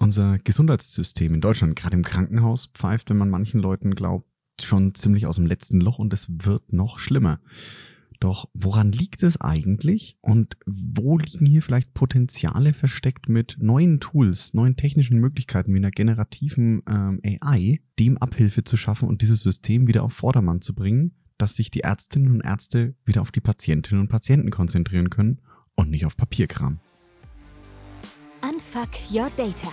Unser Gesundheitssystem in Deutschland, gerade im Krankenhaus, pfeift, wenn man manchen Leuten glaubt, schon ziemlich aus dem letzten Loch und es wird noch schlimmer. Doch woran liegt es eigentlich und wo liegen hier vielleicht Potenziale versteckt mit neuen Tools, neuen technischen Möglichkeiten wie einer generativen ähm, AI, dem Abhilfe zu schaffen und dieses System wieder auf Vordermann zu bringen, dass sich die Ärztinnen und Ärzte wieder auf die Patientinnen und Patienten konzentrieren können und nicht auf Papierkram. Unfuck Your Data,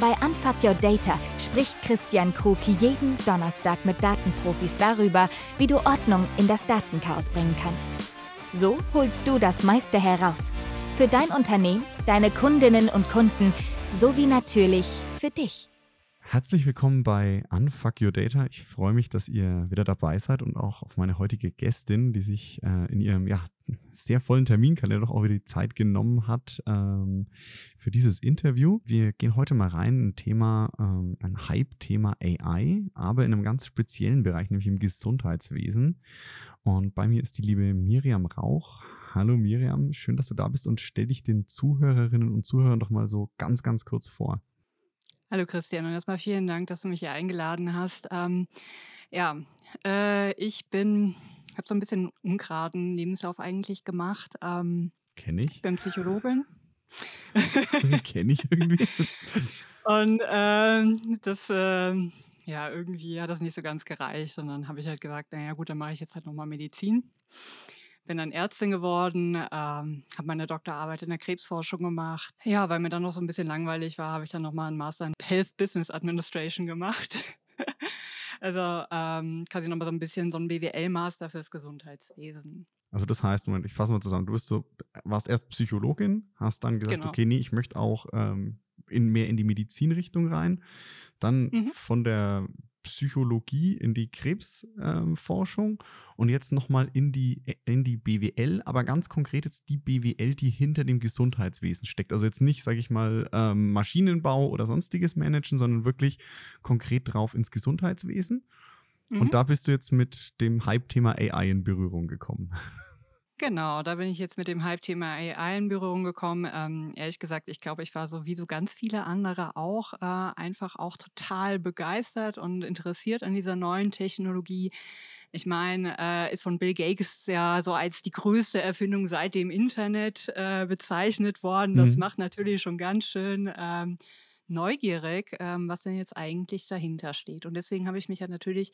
Bei Unfuck Your Data spricht Christian Krug jeden Donnerstag mit Datenprofis darüber, wie du Ordnung in das Datenchaos bringen kannst. So holst du das meiste heraus. Für dein Unternehmen, deine Kundinnen und Kunden sowie natürlich für dich. Herzlich willkommen bei Unfuck Your Data. Ich freue mich, dass ihr wieder dabei seid und auch auf meine heutige Gästin, die sich äh, in ihrem ja, sehr vollen Terminkalender doch auch wieder die Zeit genommen hat ähm, für dieses Interview. Wir gehen heute mal rein in ein Thema, ähm, ein Hype-Thema AI, aber in einem ganz speziellen Bereich, nämlich im Gesundheitswesen. Und bei mir ist die liebe Miriam Rauch. Hallo Miriam, schön, dass du da bist und stell dich den Zuhörerinnen und Zuhörern doch mal so ganz, ganz kurz vor. Hallo Christian und erstmal vielen Dank, dass du mich hier eingeladen hast. Ähm, ja, äh, ich bin, habe so ein bisschen ungeraden Lebenslauf eigentlich gemacht. Ähm, Kenne ich. Ich bin Psychologin. Kenne ich irgendwie. Und ähm, das, ähm, ja, irgendwie hat das nicht so ganz gereicht. Und dann habe ich halt gesagt, naja gut, dann mache ich jetzt halt nochmal Medizin bin dann Ärztin geworden, ähm, habe meine Doktorarbeit in der Krebsforschung gemacht. Ja, weil mir dann noch so ein bisschen langweilig war, habe ich dann nochmal einen Master in Health Business Administration gemacht. also ähm, quasi nochmal so ein bisschen so ein BWL-Master fürs Gesundheitswesen. Also das heißt, Moment, ich fasse mal zusammen, du bist so, warst erst Psychologin, hast dann gesagt, genau. okay, nee, ich möchte auch ähm, in, mehr in die Medizinrichtung rein. Dann mhm. von der Psychologie, in die Krebsforschung ähm, und jetzt nochmal in die, in die BWL, aber ganz konkret jetzt die BWL, die hinter dem Gesundheitswesen steckt. Also jetzt nicht, sage ich mal, ähm, Maschinenbau oder sonstiges managen, sondern wirklich konkret drauf ins Gesundheitswesen. Mhm. Und da bist du jetzt mit dem Hype-Thema AI in Berührung gekommen. Genau, da bin ich jetzt mit dem Hype-Thema AI in Berührung gekommen. Ähm, ehrlich gesagt, ich glaube, ich war so wie so ganz viele andere auch äh, einfach auch total begeistert und interessiert an dieser neuen Technologie. Ich meine, äh, ist von Bill Gates ja so als die größte Erfindung seit dem Internet äh, bezeichnet worden. Das mhm. macht natürlich schon ganz schön ähm, neugierig, ähm, was denn jetzt eigentlich dahinter steht. Und deswegen habe ich mich halt natürlich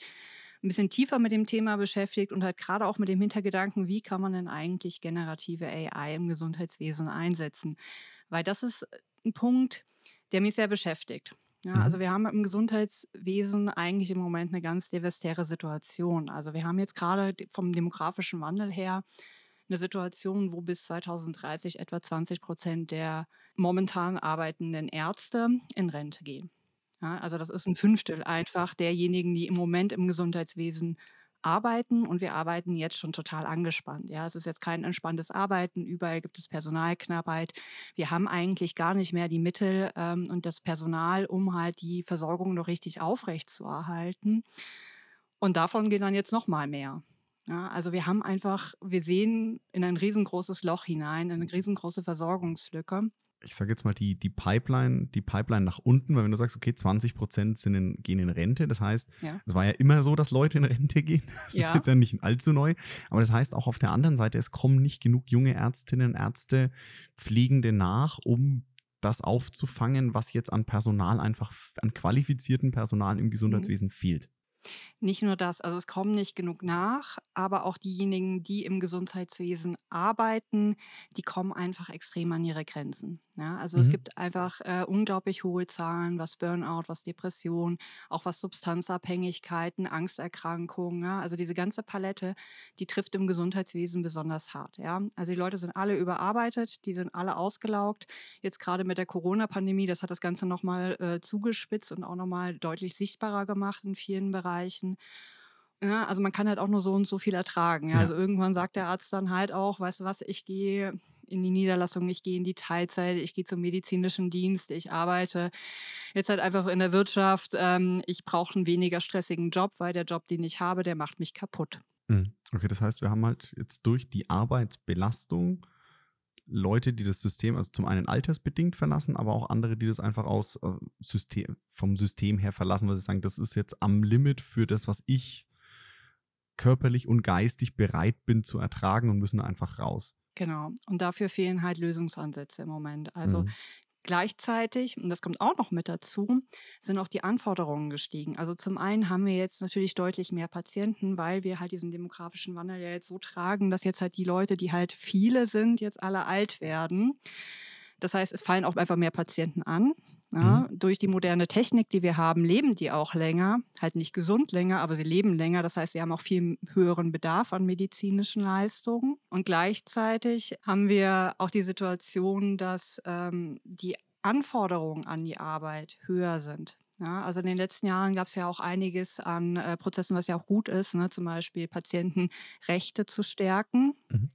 ein bisschen tiefer mit dem Thema beschäftigt und halt gerade auch mit dem Hintergedanken, wie kann man denn eigentlich generative AI im Gesundheitswesen einsetzen? Weil das ist ein Punkt, der mich sehr beschäftigt. Ja, also mhm. wir haben im Gesundheitswesen eigentlich im Moment eine ganz devastäre Situation. Also wir haben jetzt gerade vom demografischen Wandel her eine Situation, wo bis 2030 etwa 20 Prozent der momentan arbeitenden Ärzte in Rente gehen. Ja, also das ist ein Fünftel einfach derjenigen, die im Moment im Gesundheitswesen arbeiten und wir arbeiten jetzt schon total angespannt. Ja, es ist jetzt kein entspanntes Arbeiten, überall gibt es Personalknappheit. Wir haben eigentlich gar nicht mehr die Mittel ähm, und das Personal, um halt die Versorgung noch richtig aufrechtzuerhalten. Und davon gehen dann jetzt noch mal mehr. Ja, also wir haben einfach, wir sehen in ein riesengroßes Loch hinein, eine riesengroße Versorgungslücke ich sage jetzt mal, die, die Pipeline, die Pipeline nach unten, weil wenn du sagst, okay, 20 Prozent sind in, gehen in Rente, das heißt, ja. es war ja immer so, dass Leute in Rente gehen. Das ja. ist jetzt ja nicht allzu neu. Aber das heißt auch auf der anderen Seite, es kommen nicht genug junge Ärztinnen, Ärzte, Pflegende nach, um das aufzufangen, was jetzt an Personal einfach, an qualifizierten Personal im mhm. Gesundheitswesen mhm. fehlt. Nicht nur das, also es kommen nicht genug nach, aber auch diejenigen, die im Gesundheitswesen arbeiten, die kommen einfach extrem an ihre Grenzen. Ja, also es mhm. gibt einfach äh, unglaublich hohe Zahlen, was Burnout, was Depression, auch was Substanzabhängigkeiten, Angsterkrankungen, ja, also diese ganze Palette, die trifft im Gesundheitswesen besonders hart. Ja, also die Leute sind alle überarbeitet, die sind alle ausgelaugt. Jetzt gerade mit der Corona-Pandemie, das hat das Ganze nochmal äh, zugespitzt und auch nochmal deutlich sichtbarer gemacht in vielen Bereichen. Ja, also man kann halt auch nur so und so viel ertragen. Ja? Ja. Also irgendwann sagt der Arzt dann halt auch, weißt du was, ich gehe in die Niederlassung, ich gehe in die Teilzeit, ich gehe zum medizinischen Dienst, ich arbeite jetzt halt einfach in der Wirtschaft. Ähm, ich brauche einen weniger stressigen Job, weil der Job, den ich habe, der macht mich kaputt. Mhm. Okay, das heißt, wir haben halt jetzt durch die Arbeitsbelastung Leute, die das System, also zum einen altersbedingt verlassen, aber auch andere, die das einfach aus äh, System, vom System her verlassen, weil sie sagen, das ist jetzt am Limit für das, was ich körperlich und geistig bereit bin zu ertragen und müssen einfach raus. Genau. Und dafür fehlen halt Lösungsansätze im Moment. Also Mhm. Gleichzeitig, und das kommt auch noch mit dazu, sind auch die Anforderungen gestiegen. Also zum einen haben wir jetzt natürlich deutlich mehr Patienten, weil wir halt diesen demografischen Wandel ja jetzt so tragen, dass jetzt halt die Leute, die halt viele sind, jetzt alle alt werden. Das heißt, es fallen auch einfach mehr Patienten an. Ja, Mhm. durch die moderne Technik, die wir haben, leben die auch länger. Halt nicht gesund länger, aber sie leben länger. Das heißt, sie haben auch viel höheren Bedarf an medizinischen Leistungen. Und gleichzeitig haben wir auch die Situation, dass ähm, die Anforderungen an die Arbeit höher sind. Ja, also in den letzten Jahren gab es ja auch einiges an äh, Prozessen, was ja auch gut ist, ne? zum Beispiel Patientenrechte zu stärken. Mhm.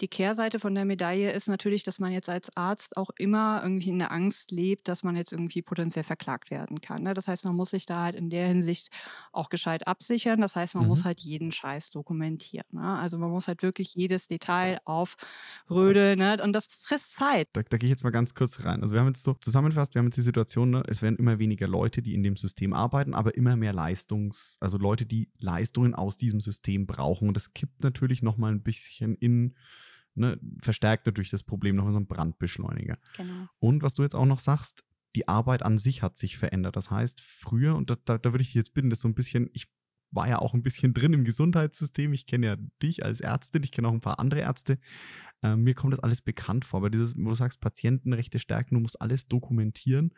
Die Kehrseite von der Medaille ist natürlich, dass man jetzt als Arzt auch immer irgendwie in der Angst lebt, dass man jetzt irgendwie potenziell verklagt werden kann. Ne? Das heißt, man muss sich da halt in der Hinsicht auch gescheit absichern. Das heißt, man Mhm. muss halt jeden Scheiß dokumentieren. Ne? Also man muss halt wirklich jedes Detail aufrödeln ne? und das frisst Zeit. Da, da gehe ich jetzt mal ganz kurz rein. Also wir haben jetzt so zusammengefasst, wir haben jetzt die Situation, ne, es werden immer weniger Leute, die in dem System arbeiten, aber immer mehr Leistungs-, also Leute, die Leistungen aus diesem System brauchen. Und das kippt natürlich nochmal ein bisschen in, ne, verstärkt natürlich das Problem nochmal so ein Brandbeschleuniger. Genau. Und was du jetzt auch noch sagst, die Arbeit an sich hat sich verändert. Das heißt, früher, und da, da, da würde ich dich jetzt bitten, das so ein bisschen, ich war ja auch ein bisschen drin im Gesundheitssystem. Ich kenne ja dich als Ärztin, ich kenne auch ein paar andere Ärzte. Ähm, mir kommt das alles bekannt vor, weil dieses, wo du sagst, Patientenrechte stärken, du musst alles dokumentieren.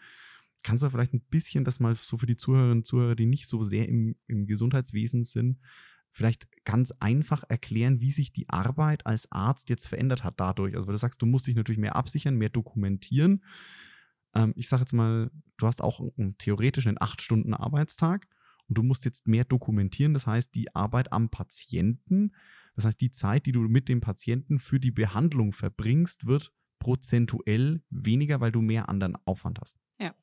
Kannst du vielleicht ein bisschen das mal so für die Zuhörerinnen und Zuhörer, die nicht so sehr im, im Gesundheitswesen sind, vielleicht ganz einfach erklären, wie sich die Arbeit als Arzt jetzt verändert hat dadurch? Also, weil du sagst, du musst dich natürlich mehr absichern, mehr dokumentieren. Ähm, ich sage jetzt mal, du hast auch einen, theoretisch einen 8-Stunden-Arbeitstag und du musst jetzt mehr dokumentieren. Das heißt, die Arbeit am Patienten, das heißt, die Zeit, die du mit dem Patienten für die Behandlung verbringst, wird prozentuell weniger, weil du mehr anderen Aufwand hast. Ja.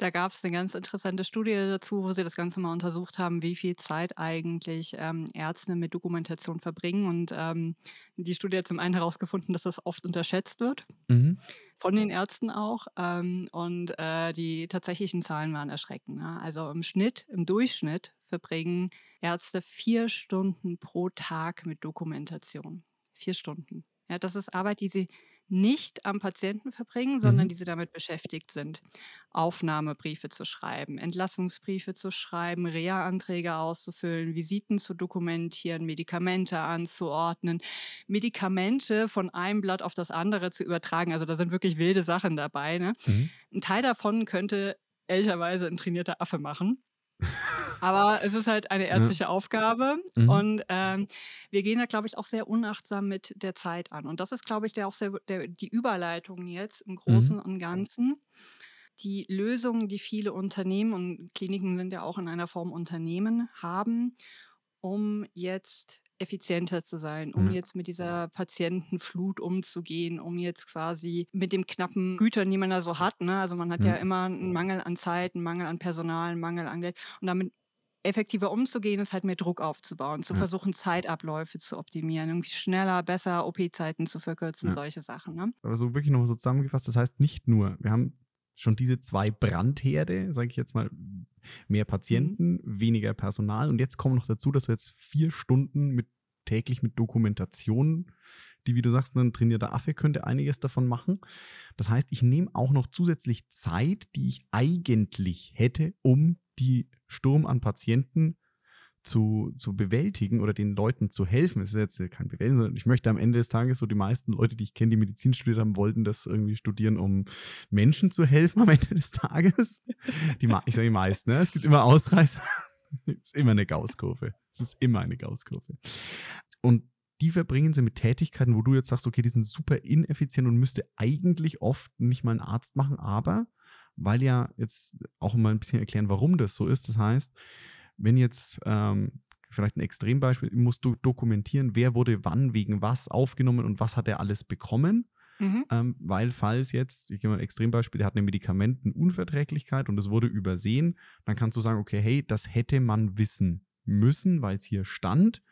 Da gab es eine ganz interessante Studie dazu, wo sie das Ganze mal untersucht haben, wie viel Zeit eigentlich ähm, Ärzte mit Dokumentation verbringen. Und ähm, die Studie hat zum einen herausgefunden, dass das oft unterschätzt wird, Mhm. von den Ärzten auch. Ähm, und äh, die tatsächlichen Zahlen waren erschreckend. Ne? Also im Schnitt, im Durchschnitt verbringen Ärzte vier Stunden pro Tag mit Dokumentation. Vier Stunden. Ja, das ist Arbeit, die sie nicht am Patienten verbringen, sondern Mhm. die sie damit beschäftigt sind, Aufnahmebriefe zu schreiben, Entlassungsbriefe zu schreiben, Reha-Anträge auszufüllen, Visiten zu dokumentieren, Medikamente anzuordnen, Medikamente von einem Blatt auf das andere zu übertragen. Also da sind wirklich wilde Sachen dabei. Ne? Mhm. Ein Teil davon könnte ehrlicherweise ein trainierter Affe machen. Aber es ist halt eine Ja. ärztliche Aufgabe Mhm. und ähm, wir gehen da, glaube ich, auch sehr unachtsam mit der Zeit an. Und das ist, glaube ich, der auch sehr, der, die Überleitung jetzt im Großen Mhm. und Ganzen. Die Lösungen, die viele Unternehmen und Kliniken sind ja auch in einer Form Unternehmen haben, um jetzt effizienter zu sein, um Ja. jetzt mit dieser Patientenflut umzugehen, um jetzt quasi mit den knappen Gütern, die man da so hat. Ne? Also man hat ja Ja. immer einen Mangel an Zeit, einen Mangel an Personal, einen Mangel an Geld. Und damit effektiver umzugehen, ist halt mehr Druck aufzubauen, zu Ja. versuchen, Zeitabläufe zu optimieren, irgendwie schneller, besser OP-Zeiten zu verkürzen, Ja. solche Sachen. Ne? Aber so wirklich nochmal so zusammengefasst, das heißt nicht nur, wir haben schon diese zwei Brandherde, sage ich jetzt mal, mehr Mhm. Patienten, weniger Personal und jetzt kommen noch dazu, dass du jetzt vier Stunden mit täglich mit Dokumentation, die, wie du sagst, ein trainierter Affe könnte einiges davon machen. Das heißt, ich nehme auch noch zusätzlich Zeit, die ich eigentlich hätte, um die Sturm an Patienten zu, zu bewältigen oder den Leuten zu helfen. Es ist jetzt kein Bewältigen, sondern ich möchte am Ende des Tages so die meisten Leute, die ich kenne, die Medizin studiert haben, wollten das irgendwie studieren, um Menschen zu helfen am Ende des Tages. Die, ich sage die meisten, ne? es gibt immer Ausreißer. es ist immer eine Gaußkurve. Es ist immer eine Gaußkurve. Und die verbringen sie mit Tätigkeiten, wo du jetzt sagst, okay, die sind super ineffizient und müsste eigentlich oft nicht mal ein Arzt machen, aber weil ja jetzt auch mal ein bisschen erklären, warum das so ist. Das heißt, wenn jetzt, ähm, vielleicht ein Extrembeispiel, musst du dokumentieren, wer wurde wann, wegen was aufgenommen und was hat er alles bekommen. Mhm. Ähm, weil falls jetzt, ich gebe mal ein Extrembeispiel, der hat eine Medikamentenunverträglichkeit und es wurde übersehen, dann kannst du sagen, okay, hey, das hätte man wissen müssen, weil es hier stand.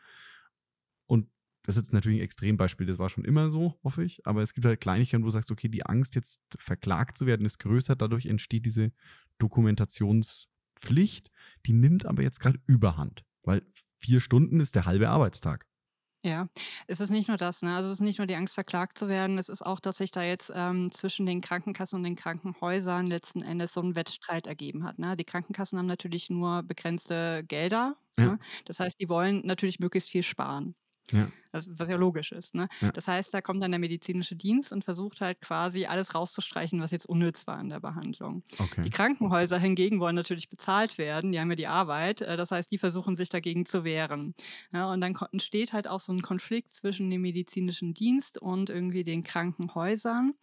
Und das ist jetzt natürlich ein Extrembeispiel, das war schon immer so, hoffe ich. Aber es gibt halt Kleinigkeiten, wo du sagst, okay, die Angst, jetzt verklagt zu werden, ist größer. Dadurch entsteht diese Dokumentationspflicht. Die nimmt aber jetzt gerade Überhand, weil vier Stunden ist der halbe Arbeitstag. Ja, es ist nicht nur das, ne? Also es ist nicht nur die Angst, verklagt zu werden, es ist auch, dass sich da jetzt ähm, zwischen den Krankenkassen und den Krankenhäusern letzten Endes so ein Wettstreit ergeben hat. Ne? Die Krankenkassen haben natürlich nur begrenzte Gelder. Ja. Ne? Das heißt, die wollen natürlich möglichst viel sparen. Ja. Also, was ja logisch ist. Ne? Ja. Das heißt, da kommt dann der medizinische Dienst und versucht halt quasi alles rauszustreichen, was jetzt unnütz war in der Behandlung. Okay. Die Krankenhäuser hingegen wollen natürlich bezahlt werden, die haben ja die Arbeit. Äh, das heißt, die versuchen sich dagegen zu wehren. Ja, und dann entsteht halt auch so ein Konflikt zwischen dem medizinischen Dienst und irgendwie den Krankenhäusern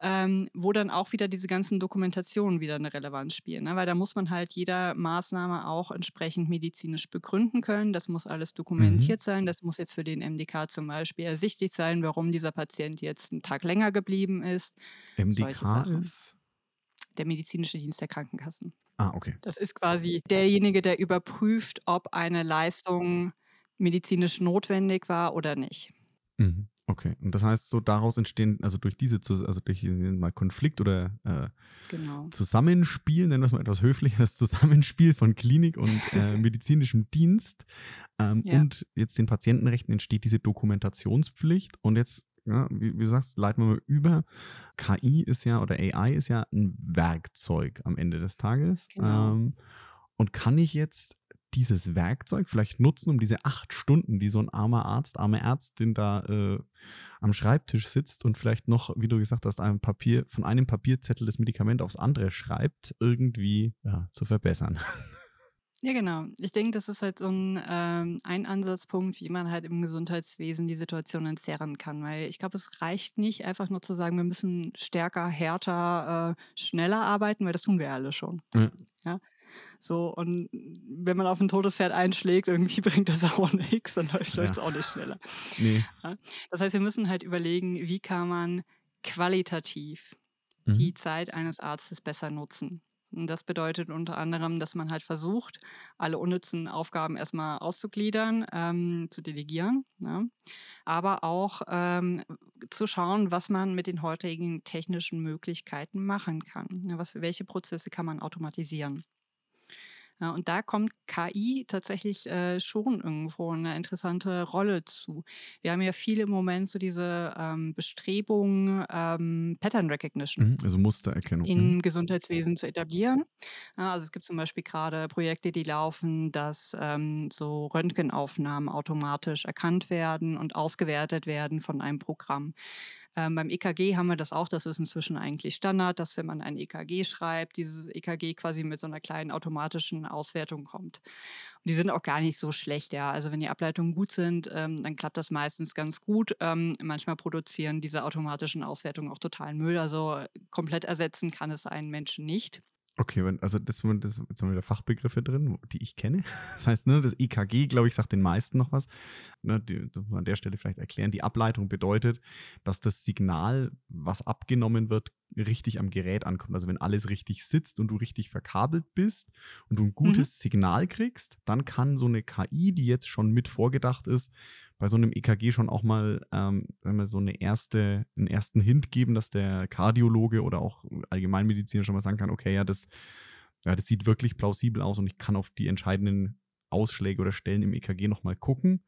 ähm, wo dann auch wieder diese ganzen Dokumentationen wieder eine Relevanz spielen. Ne? Weil da muss man halt jeder Maßnahme auch entsprechend medizinisch begründen können. Das muss alles mhm. dokumentiert mhm. sein. Das muss jetzt für den MDK zum Beispiel ersichtlich sein, warum dieser Patient jetzt einen Tag länger geblieben ist. MDK ist? Der medizinische Dienst der Krankenkassen. Ah, okay. Das ist quasi derjenige, der überprüft, ob eine Leistung medizinisch notwendig war oder nicht. Mhm. Okay, und das heißt, so daraus entstehen, also durch diese, also durch mal Konflikt oder äh, genau. Zusammenspiel, nennen wir es mal etwas höflicher, das Zusammenspiel von Klinik und äh, medizinischem Dienst ähm, ja. und jetzt den Patientenrechten entsteht diese Dokumentationspflicht und jetzt, ja, wie, wie du sagst, leiten wir mal über. KI ist ja oder AI ist ja ein Werkzeug am Ende des Tages. Genau. Ähm, und kann ich jetzt dieses Werkzeug vielleicht nutzen, um diese acht Stunden, die so ein armer Arzt, arme Ärztin da äh, am Schreibtisch sitzt und vielleicht noch, wie du gesagt hast, ein Papier, von einem Papierzettel das Medikament aufs andere schreibt, irgendwie ja, zu verbessern. Ja, genau. Ich denke, das ist halt so ein, ähm, ein Ansatzpunkt, wie man halt im Gesundheitswesen die Situation entzerren kann. Weil ich glaube, es reicht nicht, einfach nur zu sagen, wir müssen stärker, härter, äh, schneller arbeiten, weil das tun wir alle schon. Ja. ja? So, und wenn man auf ein totes Pferd einschlägt, irgendwie bringt das auch nichts, dann läuft es ja. auch nicht schneller. Nee. Das heißt, wir müssen halt überlegen, wie kann man qualitativ mhm. die Zeit eines Arztes besser nutzen. Und das bedeutet unter anderem, dass man halt versucht, alle unnützen Aufgaben erstmal auszugliedern, ähm, zu delegieren, ja? aber auch ähm, zu schauen, was man mit den heutigen technischen Möglichkeiten machen kann. Was, welche Prozesse kann man automatisieren? Ja, und da kommt KI tatsächlich äh, schon irgendwo eine interessante Rolle zu. Wir haben ja viele im Moment so diese ähm, Bestrebungen, ähm, Pattern Recognition mhm, also Mustererkennung im mhm. Gesundheitswesen zu etablieren. Ja, also es gibt zum Beispiel gerade Projekte, die laufen, dass ähm, so Röntgenaufnahmen automatisch erkannt werden und ausgewertet werden von einem Programm. Ähm, beim EKG haben wir das auch, das ist inzwischen eigentlich Standard, dass wenn man ein EKG schreibt, dieses EKG quasi mit so einer kleinen automatischen Auswertung kommt. Und die sind auch gar nicht so schlecht, ja. Also wenn die Ableitungen gut sind, ähm, dann klappt das meistens ganz gut. Ähm, manchmal produzieren diese automatischen Auswertungen auch totalen Müll. Also komplett ersetzen kann es einen Menschen nicht. Okay, also das, das jetzt haben wieder Fachbegriffe drin, die ich kenne. Das heißt, ne, das EKG, glaube ich, sagt den meisten noch was. Ne, die, an der Stelle vielleicht erklären. Die Ableitung bedeutet, dass das Signal, was abgenommen wird, richtig am Gerät ankommt. Also wenn alles richtig sitzt und du richtig verkabelt bist und du ein gutes mhm. Signal kriegst, dann kann so eine KI, die jetzt schon mit vorgedacht ist, bei so einem EKG schon auch mal ähm, so eine erste, einen ersten Hint geben, dass der Kardiologe oder auch Allgemeinmediziner schon mal sagen kann, okay, ja, das, ja, das sieht wirklich plausibel aus und ich kann auf die entscheidenden Ausschläge oder Stellen im EKG nochmal gucken.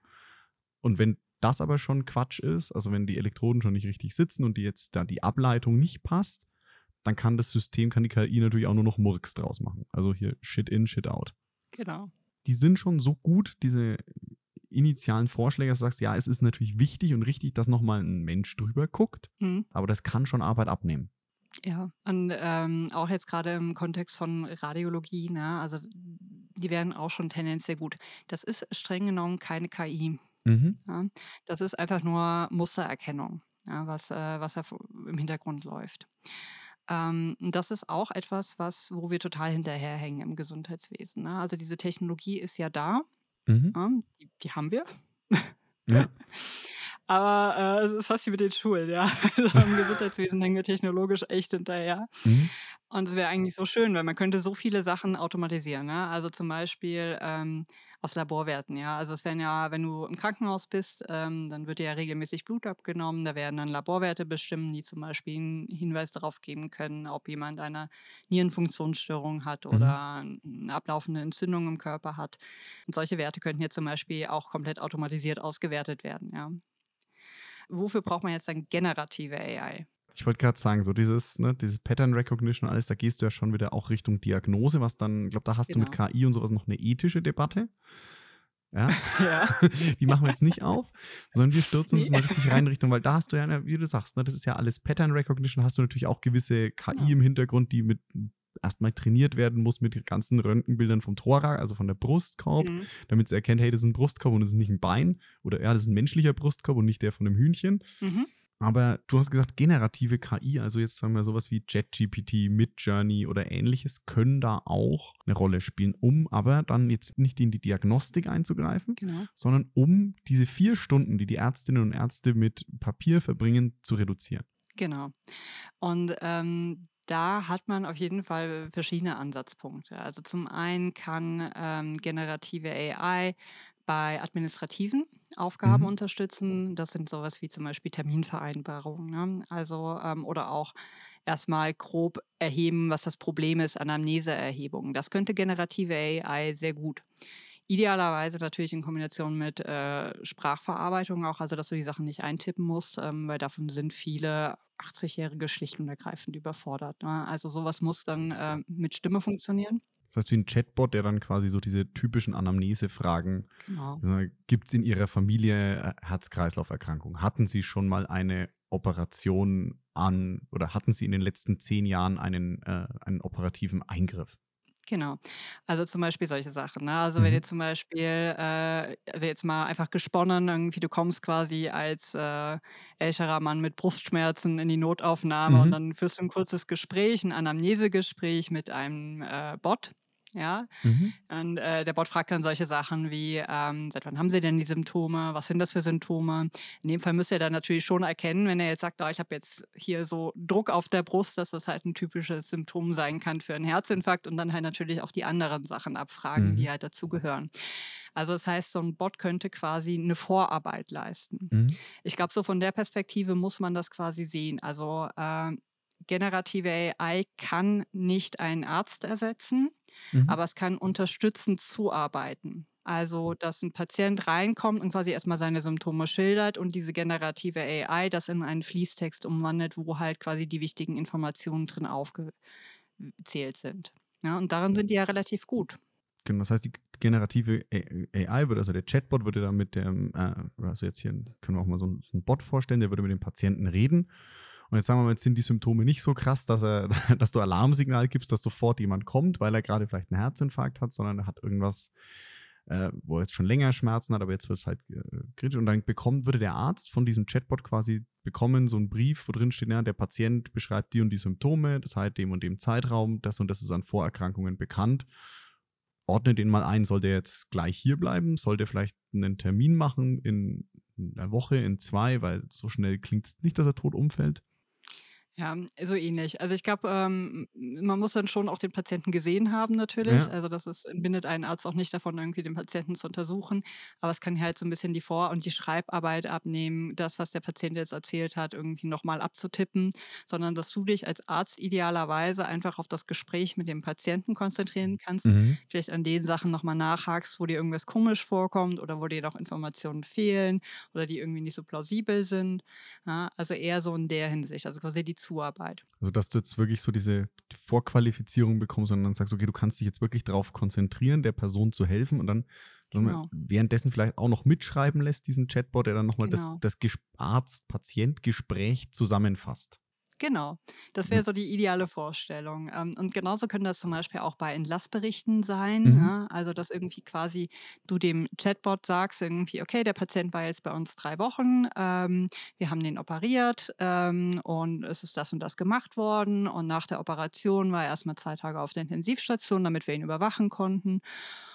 Und wenn das aber schon Quatsch ist, also wenn die Elektroden schon nicht richtig sitzen und die jetzt da die Ableitung nicht passt, dann kann das System, kann die KI natürlich auch nur noch Murks draus machen. Also hier Shit in, Shit out. Genau. Die sind schon so gut, diese initialen Vorschläge sagst, ja, es ist natürlich wichtig und richtig, dass nochmal ein Mensch drüber guckt, mhm. aber das kann schon Arbeit abnehmen. Ja, und ähm, auch jetzt gerade im Kontext von Radiologie, ne, also die werden auch schon tendenziell gut. Das ist streng genommen keine KI. Mhm. Ja, das ist einfach nur Mustererkennung, ja, was, äh, was im Hintergrund läuft. Ähm, das ist auch etwas, was, wo wir total hinterherhängen im Gesundheitswesen. Ne? Also diese Technologie ist ja da. Mhm. Ja, die, die haben wir. Ja. Aber äh, es ist fast wie mit den Schulen, ja. Also im Gesundheitswesen hängen wir technologisch echt hinterher. Mhm. Und es wäre eigentlich so schön, weil man könnte so viele Sachen automatisieren. Ne? Also zum Beispiel ähm, aus Laborwerten, ja. Also es werden ja, wenn du im Krankenhaus bist, ähm, dann wird dir ja regelmäßig Blut abgenommen. Da werden dann Laborwerte bestimmt, die zum Beispiel einen Hinweis darauf geben können, ob jemand eine Nierenfunktionsstörung hat mhm. oder eine ablaufende Entzündung im Körper hat. Und solche Werte könnten jetzt zum Beispiel auch komplett automatisiert ausgewertet werden, ja. Wofür braucht man jetzt dann generative AI? Ich wollte gerade sagen, so dieses, ne, dieses Pattern Recognition und alles, da gehst du ja schon wieder auch Richtung Diagnose, was dann, ich glaube, da hast genau. du mit KI und sowas noch eine ethische Debatte. Ja. ja. Die machen wir jetzt nicht auf, sondern wir stürzen uns mal richtig rein Richtung, weil da hast du ja, wie du sagst, ne, das ist ja alles Pattern Recognition, hast du natürlich auch gewisse KI ja. im Hintergrund, die mit erstmal trainiert werden muss mit ganzen Röntgenbildern vom Thorax, also von der Brustkorb, mhm. damit sie erkennt, hey, das ist ein Brustkorb und das ist nicht ein Bein oder ja, das ist ein menschlicher Brustkorb und nicht der von einem Hühnchen. Mhm. Aber du hast gesagt, generative KI, also jetzt sagen wir sowas wie JetGPT, Midjourney oder ähnliches, können da auch eine Rolle spielen, um aber dann jetzt nicht in die Diagnostik einzugreifen, genau. sondern um diese vier Stunden, die die Ärztinnen und Ärzte mit Papier verbringen, zu reduzieren. Genau. Und ähm, da hat man auf jeden Fall verschiedene Ansatzpunkte. Also zum einen kann ähm, generative AI bei administrativen Aufgaben mhm. unterstützen. Das sind sowas wie zum Beispiel Terminvereinbarungen. Ne? Also ähm, oder auch erstmal grob erheben, was das Problem ist, Anamneseerhebung. Das könnte generative AI sehr gut. Idealerweise natürlich in Kombination mit äh, Sprachverarbeitung auch, also dass du die Sachen nicht eintippen musst, ähm, weil davon sind viele 80-Jährige schlicht und ergreifend überfordert. Ne? Also sowas muss dann äh, mit Stimme funktionieren. Das heißt, wie ein Chatbot, der dann quasi so diese typischen Anamnese-Fragen, genau. gibt es in Ihrer Familie äh, Herz-Kreislauf-Erkrankung? Hatten Sie schon mal eine Operation an oder hatten Sie in den letzten zehn Jahren einen, äh, einen operativen Eingriff? Genau. Also zum Beispiel solche Sachen. Ne? Also wenn Mhm. ihr zum Beispiel, äh, also jetzt mal einfach gesponnen, irgendwie du kommst quasi als äh, älterer Mann mit Brustschmerzen in die Notaufnahme und dann führst du ein kurzes Gespräch, ein Anamnesegespräch mit einem äh, Bot. Ja, Mhm. und äh, der Bot fragt dann solche Sachen wie, ähm, seit wann haben Sie denn die Symptome? Was sind das für Symptome? In dem Fall müsst ihr dann natürlich schon erkennen, wenn er jetzt sagt, oh, ich habe jetzt hier so Druck auf der Brust, dass das halt ein typisches Symptom sein kann für einen Herzinfarkt und dann halt natürlich auch die anderen Sachen abfragen, die mhm. halt dazugehören. Also das heißt, so ein Bot könnte quasi eine Vorarbeit leisten. Mhm. Ich glaube, so von der Perspektive muss man das quasi sehen. Also äh, generative AI kann nicht einen Arzt ersetzen. Mhm. Aber es kann unterstützend zuarbeiten. Also, dass ein Patient reinkommt und quasi erstmal seine Symptome schildert und diese generative AI das in einen Fließtext umwandelt, wo halt quasi die wichtigen Informationen drin aufgezählt sind. Ja, und darin sind die ja relativ gut. Genau, das heißt, die generative AI würde, also der Chatbot würde dann mit dem, äh, also jetzt hier können wir auch mal so einen, so einen Bot vorstellen, der würde mit dem Patienten reden und jetzt sagen wir mal, jetzt sind die Symptome nicht so krass, dass, er, dass du Alarmsignal gibst, dass sofort jemand kommt, weil er gerade vielleicht einen Herzinfarkt hat, sondern er hat irgendwas, äh, wo er jetzt schon länger Schmerzen hat, aber jetzt wird es halt äh, kritisch. Und dann bekommt, würde der Arzt von diesem Chatbot quasi bekommen, so einen Brief, wo drin steht, ja, der Patient beschreibt die und die Symptome, das heißt dem und dem Zeitraum, das und das ist an Vorerkrankungen bekannt ordne den mal ein. Soll der jetzt gleich hier bleiben? Soll der vielleicht einen Termin machen in einer Woche, in zwei? Weil so schnell klingt es nicht, dass er tot umfällt. Ja, so ähnlich. Also ich glaube, ähm, man muss dann schon auch den Patienten gesehen haben natürlich. Ja. Also das ist, entbindet einen Arzt auch nicht davon, irgendwie den Patienten zu untersuchen. Aber es kann halt so ein bisschen die Vor- und die Schreibarbeit abnehmen, das, was der Patient jetzt erzählt hat, irgendwie nochmal abzutippen, sondern dass du dich als Arzt idealerweise einfach auf das Gespräch mit dem Patienten konzentrieren kannst. Mhm. Vielleicht an den Sachen nochmal nachhakst, wo dir irgendwas komisch vorkommt oder wo dir noch Informationen fehlen oder die irgendwie nicht so plausibel sind. Ja, also eher so in der Hinsicht. Also quasi die Zuarbeit. Also, dass du jetzt wirklich so diese Vorqualifizierung bekommst und dann sagst, okay, du kannst dich jetzt wirklich darauf konzentrieren, der Person zu helfen und dann genau. währenddessen vielleicht auch noch mitschreiben lässt, diesen Chatbot, der dann nochmal genau. das, das Arzt-Patient-Gespräch zusammenfasst. Genau, das wäre so die ideale Vorstellung. Ähm, und genauso können das zum Beispiel auch bei Entlassberichten sein. Mhm. Ja? Also, dass irgendwie quasi du dem Chatbot sagst, irgendwie, okay, der Patient war jetzt bei uns drei Wochen, ähm, wir haben den operiert ähm, und es ist das und das gemacht worden. Und nach der Operation war er erstmal zwei Tage auf der Intensivstation, damit wir ihn überwachen konnten.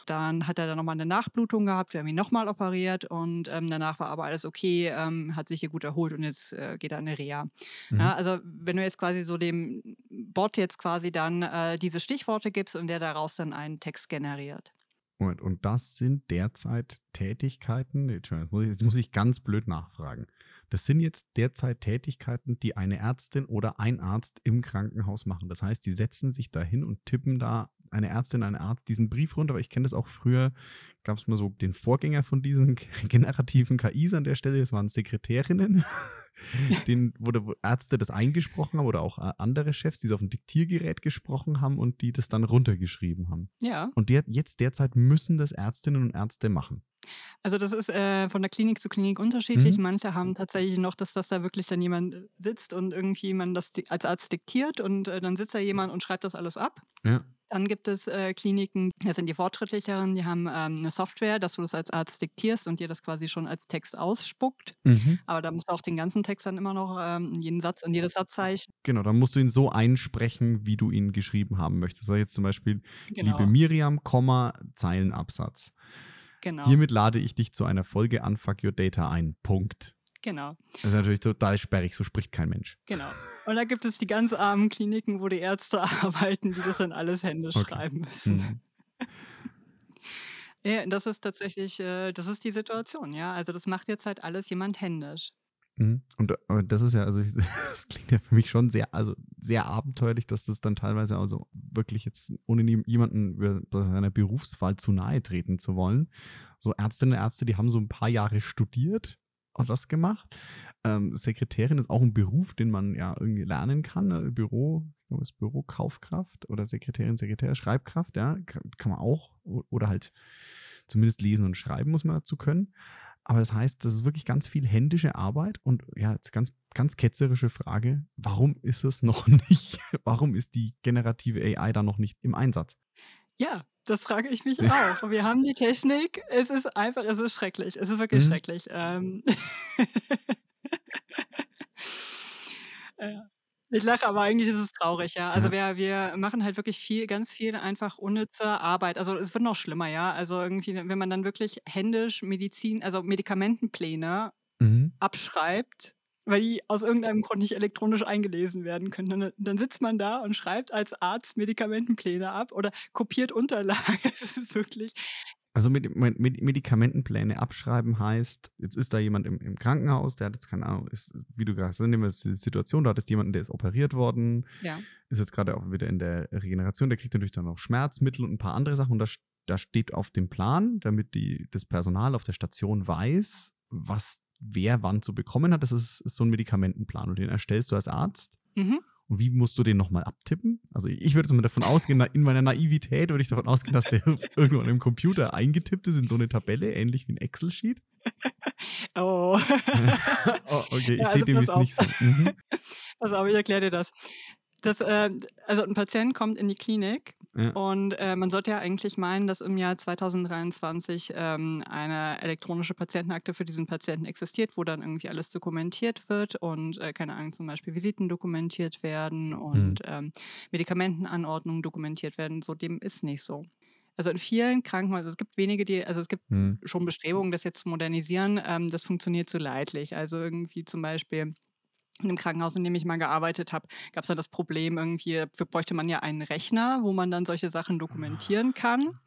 Dann hat er dann nochmal eine Nachblutung gehabt, wir haben ihn nochmal operiert und ähm, danach war aber alles okay, ähm, hat sich hier gut erholt und jetzt äh, geht er in eine Reha. Mhm. Ja, also wenn du jetzt quasi so dem Bot jetzt quasi dann äh, diese Stichworte gibst und der daraus dann einen Text generiert. Moment, und das sind derzeit Tätigkeiten, jetzt muss, ich, jetzt muss ich ganz blöd nachfragen. Das sind jetzt derzeit Tätigkeiten, die eine Ärztin oder ein Arzt im Krankenhaus machen. Das heißt, die setzen sich da hin und tippen da eine Ärztin, ein Arzt diesen Brief runter, aber ich kenne das auch früher, gab es mal so den Vorgänger von diesen generativen KIs an der Stelle, das waren Sekretärinnen. den, wo, Ärzte das eingesprochen haben oder auch äh, andere Chefs, die es auf dem Diktiergerät gesprochen haben und die das dann runtergeschrieben haben. Ja. Und der, jetzt derzeit müssen das Ärztinnen und Ärzte machen. Also das ist äh, von der Klinik zu Klinik unterschiedlich. Mhm. Manche haben tatsächlich noch, dass das da wirklich dann jemand sitzt und irgendwie man das als Arzt diktiert und äh, dann sitzt da jemand und schreibt das alles ab. Ja. Dann gibt es äh, Kliniken, das sind die fortschrittlicheren, die haben ähm, eine Software, dass du das als Arzt diktierst und dir das quasi schon als Text ausspuckt. Mhm. Aber da musst du auch den ganzen Text dann immer noch, ähm, jeden Satz und jedes Satzzeichen. Genau, dann musst du ihn so einsprechen, wie du ihn geschrieben haben möchtest. Also jetzt zum Beispiel, genau. liebe Miriam, Komma, Zeilenabsatz. Genau. Hiermit lade ich dich zu einer Folge an Fuck Your Data ein. Punkt. Genau. Das ist natürlich total sperrig, so spricht kein Mensch. Genau. Und da gibt es die ganz armen Kliniken, wo die Ärzte arbeiten, die das dann alles händisch okay. schreiben müssen. Mhm. ja, das ist tatsächlich, äh, das ist die Situation, ja. Also das macht jetzt halt alles jemand händisch. Mhm. Und das ist ja, also ich, das klingt ja für mich schon sehr, also sehr abenteuerlich, dass das dann teilweise also wirklich jetzt, ohne jemanden über seiner Berufswahl zu nahe treten zu wollen. So Ärztinnen und Ärzte, die haben so ein paar Jahre studiert und das gemacht. Ähm, Sekretärin ist auch ein Beruf, den man ja irgendwie lernen kann. Ne? Büro, ist Bürokaufkraft oder Sekretärin, Sekretär, Schreibkraft, ja, kann man auch. Oder halt zumindest lesen und schreiben muss man dazu können. Aber das heißt, das ist wirklich ganz viel händische Arbeit und ja, jetzt ganz, ganz ketzerische Frage, warum ist es noch nicht, warum ist die generative AI da noch nicht im Einsatz? Ja, das frage ich mich auch. Wir haben die Technik. Es ist einfach, es ist schrecklich. Es ist wirklich mhm. schrecklich. Ähm Ich lache, aber eigentlich ist es traurig, ja. Also wir, wir machen halt wirklich viel, ganz viel einfach unnütze Arbeit. Also es wird noch schlimmer, ja. Also irgendwie, wenn man dann wirklich händisch Medizin, also Medikamentenpläne mhm. abschreibt, weil die aus irgendeinem Grund nicht elektronisch eingelesen werden können. Dann, dann sitzt man da und schreibt als Arzt Medikamentenpläne ab oder kopiert Unterlagen. Es ist wirklich. Also mit, mit Medikamentenpläne abschreiben heißt, jetzt ist da jemand im, im Krankenhaus, der hat jetzt keine Ahnung, ist, wie du gerade sagst, nehmen wir die Situation, da hat es jemanden, der ist operiert worden, ja. ist jetzt gerade auch wieder in der Regeneration, der kriegt natürlich dann noch Schmerzmittel und ein paar andere Sachen und da, da steht auf dem Plan, damit die, das Personal auf der Station weiß, was wer wann zu bekommen hat. Das ist, ist so ein Medikamentenplan und den erstellst du als Arzt. Mhm. Und wie musst du den nochmal abtippen? Also ich würde mal davon ausgehen, in meiner Naivität würde ich davon ausgehen, dass der irgendwo an einem Computer eingetippt ist in so eine Tabelle, ähnlich wie ein Excel-Sheet. Oh. oh. okay, ich ja, also sehe dem jetzt nicht so. Mhm. Pass auf, ich erkläre dir das. das äh, also ein Patient kommt in die Klinik ja. Und äh, man sollte ja eigentlich meinen, dass im Jahr 2023 ähm, eine elektronische Patientenakte für diesen Patienten existiert, wo dann irgendwie alles dokumentiert wird und, äh, keine Ahnung, zum Beispiel Visiten dokumentiert werden und mhm. ähm, Medikamentenanordnungen dokumentiert werden. So dem ist nicht so. Also in vielen Krankenhäusern, also es gibt wenige, die, also es gibt mhm. schon Bestrebungen, das jetzt zu modernisieren. Ähm, das funktioniert zu leidlich. Also irgendwie zum Beispiel in dem Krankenhaus, in dem ich mal gearbeitet habe, gab es dann das Problem, irgendwie, dafür bräuchte man ja einen Rechner, wo man dann solche Sachen dokumentieren kann.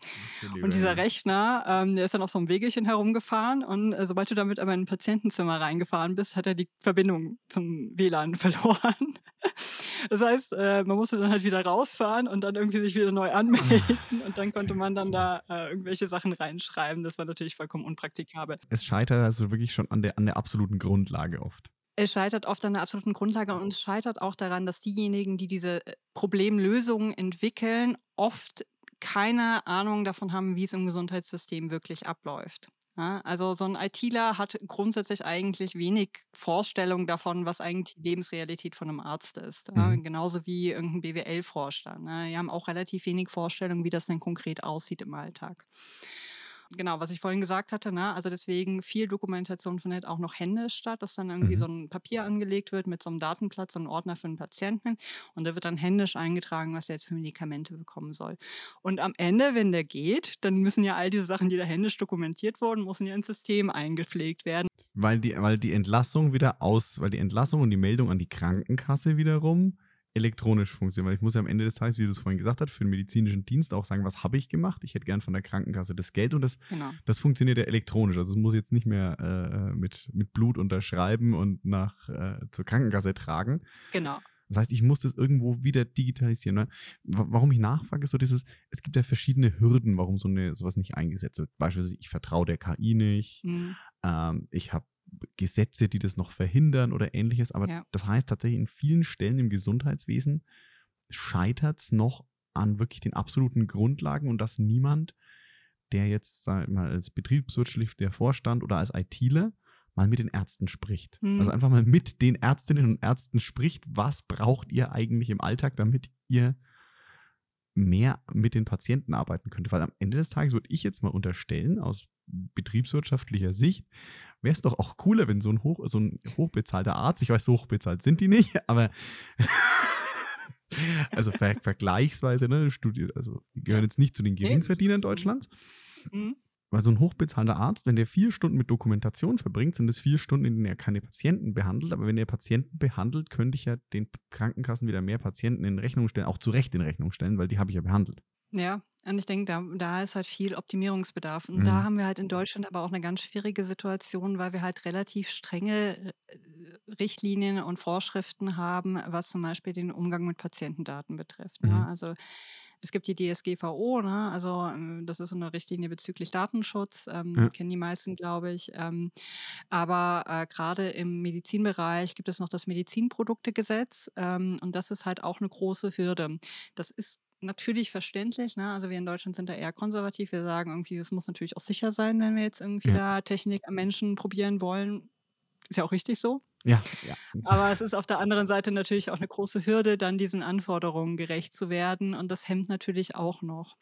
Und dieser Rechner, ähm, der ist dann auf so einem Wegelchen herumgefahren und äh, sobald du damit aber in ein Patientenzimmer reingefahren bist, hat er die Verbindung zum WLAN verloren. Das heißt, äh, man musste dann halt wieder rausfahren und dann irgendwie sich wieder neu anmelden und dann konnte man dann da äh, irgendwelche Sachen reinschreiben. Das war natürlich vollkommen unpraktikabel. Es scheitert also wirklich schon an der, an der absoluten Grundlage oft. Es scheitert oft an der absoluten Grundlage und es scheitert auch daran, dass diejenigen, die diese äh, Problemlösungen entwickeln, oft keine Ahnung davon haben, wie es im Gesundheitssystem wirklich abläuft. Ja, also so ein ITler hat grundsätzlich eigentlich wenig Vorstellung davon, was eigentlich die Lebensrealität von einem Arzt ist. Ja, mhm. genauso wie irgendein BWL-Forscher. Ne? Die haben auch relativ wenig Vorstellung, wie das denn konkret aussieht im Alltag. Genau, was ich vorhin gesagt hatte, ne? also deswegen viel Dokumentation findet auch noch händisch statt, dass dann irgendwie mhm. so ein Papier angelegt wird mit so einem Datenplatz, so einem Ordner für einen Patienten und da wird dann händisch eingetragen, was er jetzt für Medikamente bekommen soll. Und am Ende, wenn der geht, dann müssen ja all diese Sachen, die da händisch dokumentiert wurden, müssen ja ins System eingepflegt werden. Weil die, weil die Entlassung wieder aus, weil die Entlassung und die Meldung an die Krankenkasse wiederum elektronisch funktionieren. Weil ich muss ja am Ende des Tages, wie du es vorhin gesagt hast, für den medizinischen Dienst auch sagen, was habe ich gemacht? Ich hätte gern von der Krankenkasse das Geld und das, genau. das funktioniert ja elektronisch. Also es muss jetzt nicht mehr äh, mit, mit Blut unterschreiben und nach äh, zur Krankenkasse tragen. Genau. Das heißt, ich muss das irgendwo wieder digitalisieren. Ne? Warum ich nachfrage, ist so dieses, es gibt ja verschiedene Hürden, warum so eine, sowas nicht eingesetzt wird. Beispielsweise, ich vertraue der KI nicht, mhm. ähm, ich habe Gesetze, die das noch verhindern oder ähnliches. Aber ja. das heißt tatsächlich, in vielen Stellen im Gesundheitswesen scheitert es noch an wirklich den absoluten Grundlagen und dass niemand, der jetzt sag mal, als betriebswirtschaftlicher Vorstand oder als ITler mal mit den Ärzten spricht. Mhm. Also einfach mal mit den Ärztinnen und Ärzten spricht, was braucht ihr eigentlich im Alltag, damit ihr mehr mit den Patienten arbeiten könnt. Weil am Ende des Tages würde ich jetzt mal unterstellen, aus betriebswirtschaftlicher Sicht, wäre es doch auch cooler, wenn so ein, hoch, so ein hochbezahlter Arzt, ich weiß, so hochbezahlt sind die nicht, aber also ver vergleichsweise, ne, Studie, also die gehören jetzt nicht zu den Geringverdienern Deutschlands. Mhm. Weil so ein hochbezahlter Arzt, wenn der vier Stunden mit Dokumentation verbringt, sind es vier Stunden, in denen er keine Patienten behandelt. Aber wenn er Patienten behandelt, könnte ich ja den Krankenkassen wieder mehr Patienten in Rechnung stellen, auch zu Recht in Rechnung stellen, weil die habe ich ja behandelt. Ja, und ich denke, da, da ist halt viel Optimierungsbedarf. Und da mhm. haben wir halt in Deutschland aber auch eine ganz schwierige Situation, weil wir halt relativ strenge äh, Richtlinien und Vorschriften haben, was zum Beispiel den Umgang mit Patientendaten betrifft. Ne? Also es gibt die DSGVO, ne? also äh, das ist so eine Richtlinie bezüglich Datenschutz, ähm, Ja. kennen die meisten, glaube ich. Ähm, aber äh, gerade im Medizinbereich gibt es noch das Medizinproduktegesetz ähm, und das ist halt auch eine große Hürde. Das ist natürlich verständlich. Ne? Also wir in Deutschland sind da eher konservativ. Wir sagen irgendwie, es muss natürlich auch sicher sein, wenn wir jetzt irgendwie ja. da Technik am Menschen probieren wollen. Ist ja auch richtig so. Ja, ja. Aber es ist auf der anderen Seite natürlich auch eine große Hürde, dann diesen Anforderungen gerecht zu werden. Und das hemmt natürlich auch noch.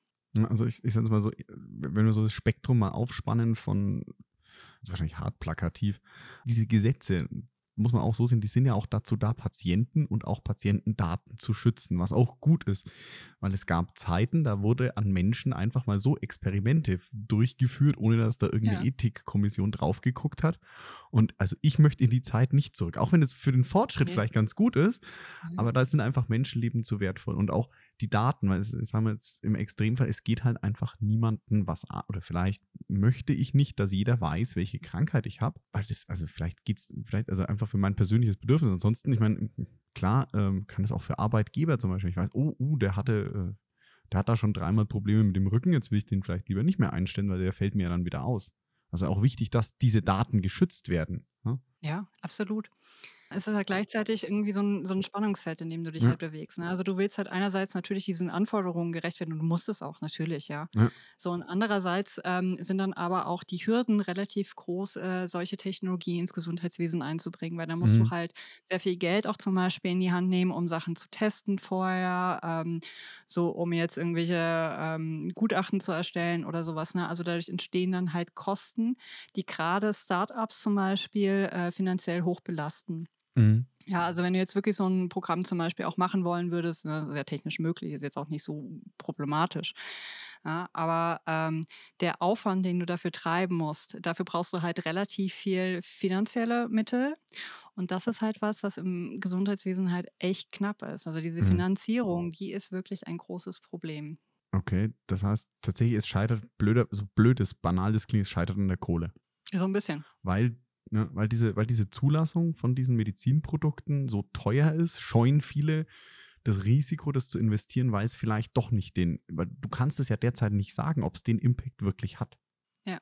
Also ich, ich sage es mal so, wenn wir so das Spektrum mal aufspannen von, das ist wahrscheinlich hart plakativ, diese Gesetze, muss man auch so sehen, die sind ja auch dazu da, Patienten und auch Patientendaten zu schützen, was auch gut ist. Weil es gab Zeiten, da wurde an Menschen einfach mal so Experimente durchgeführt, ohne dass da irgendeine ja. Ethikkommission drauf geguckt hat. Und also ich möchte in die Zeit nicht zurück. Auch wenn es für den Fortschritt okay. vielleicht ganz gut ist, mhm. aber da sind einfach Menschenleben zu wertvoll. Und auch die Daten, weil es, das haben wir jetzt im Extremfall, es geht halt einfach niemanden was an. Oder vielleicht möchte ich nicht, dass jeder weiß, welche Krankheit ich habe. Weil das, also vielleicht geht es, vielleicht, also einfach für mein persönliches Bedürfnis. Ansonsten, ich meine, klar, ähm, kann es auch für Arbeitgeber zum Beispiel. Ich weiß, oh, uh, der hatte, äh, der hat da schon dreimal Probleme mit dem Rücken, jetzt will ich den vielleicht lieber nicht mehr einstellen, weil der fällt mir ja dann wieder aus. Also auch wichtig, dass diese Daten geschützt werden. Ne? Ja, absolut. Es ist halt gleichzeitig irgendwie so ein so 'n Spannungsfeld, in dem du dich Ja. halt bewegst, ne? Also, du willst halt einerseits natürlich diesen Anforderungen gerecht werden und du musst es auch natürlich, ja. Ja. So und andererseits, ähm, sind dann aber auch die Hürden relativ groß, äh, solche Technologie ins Gesundheitswesen einzubringen, weil da musst du mhm. halt sehr viel Geld auch zum Beispiel in die Hand nehmen, um Sachen zu testen vorher, ähm, so um jetzt irgendwelche, ähm, Gutachten zu erstellen oder sowas. ne? Also, dadurch entstehen dann halt Kosten, die gerade Start-ups zum Beispiel, äh, finanziell hoch belasten. Mhm. Ja, also wenn du jetzt wirklich so ein Programm zum Beispiel auch machen wollen würdest, ne, das ist ja technisch möglich, ist jetzt auch nicht so problematisch. Ja, aber ähm, der Aufwand, den du dafür treiben musst, dafür brauchst du halt relativ viel finanzielle Mittel. Und das ist halt was, was im Gesundheitswesen halt echt knapp ist. Also diese Mhm. Finanzierung, die ist wirklich ein großes Problem. Okay, das heißt tatsächlich, es scheitert blöder, so blöd es banal das klingt, es scheitert an der Kohle. So ein bisschen. Weil Ne? Weil, diese, weil diese Zulassung von diesen Medizinprodukten so teuer ist, scheuen viele das Risiko, das zu investieren, weil es vielleicht doch nicht den, weil du kannst es ja derzeit nicht sagen, ob es den Impact wirklich hat. Ja.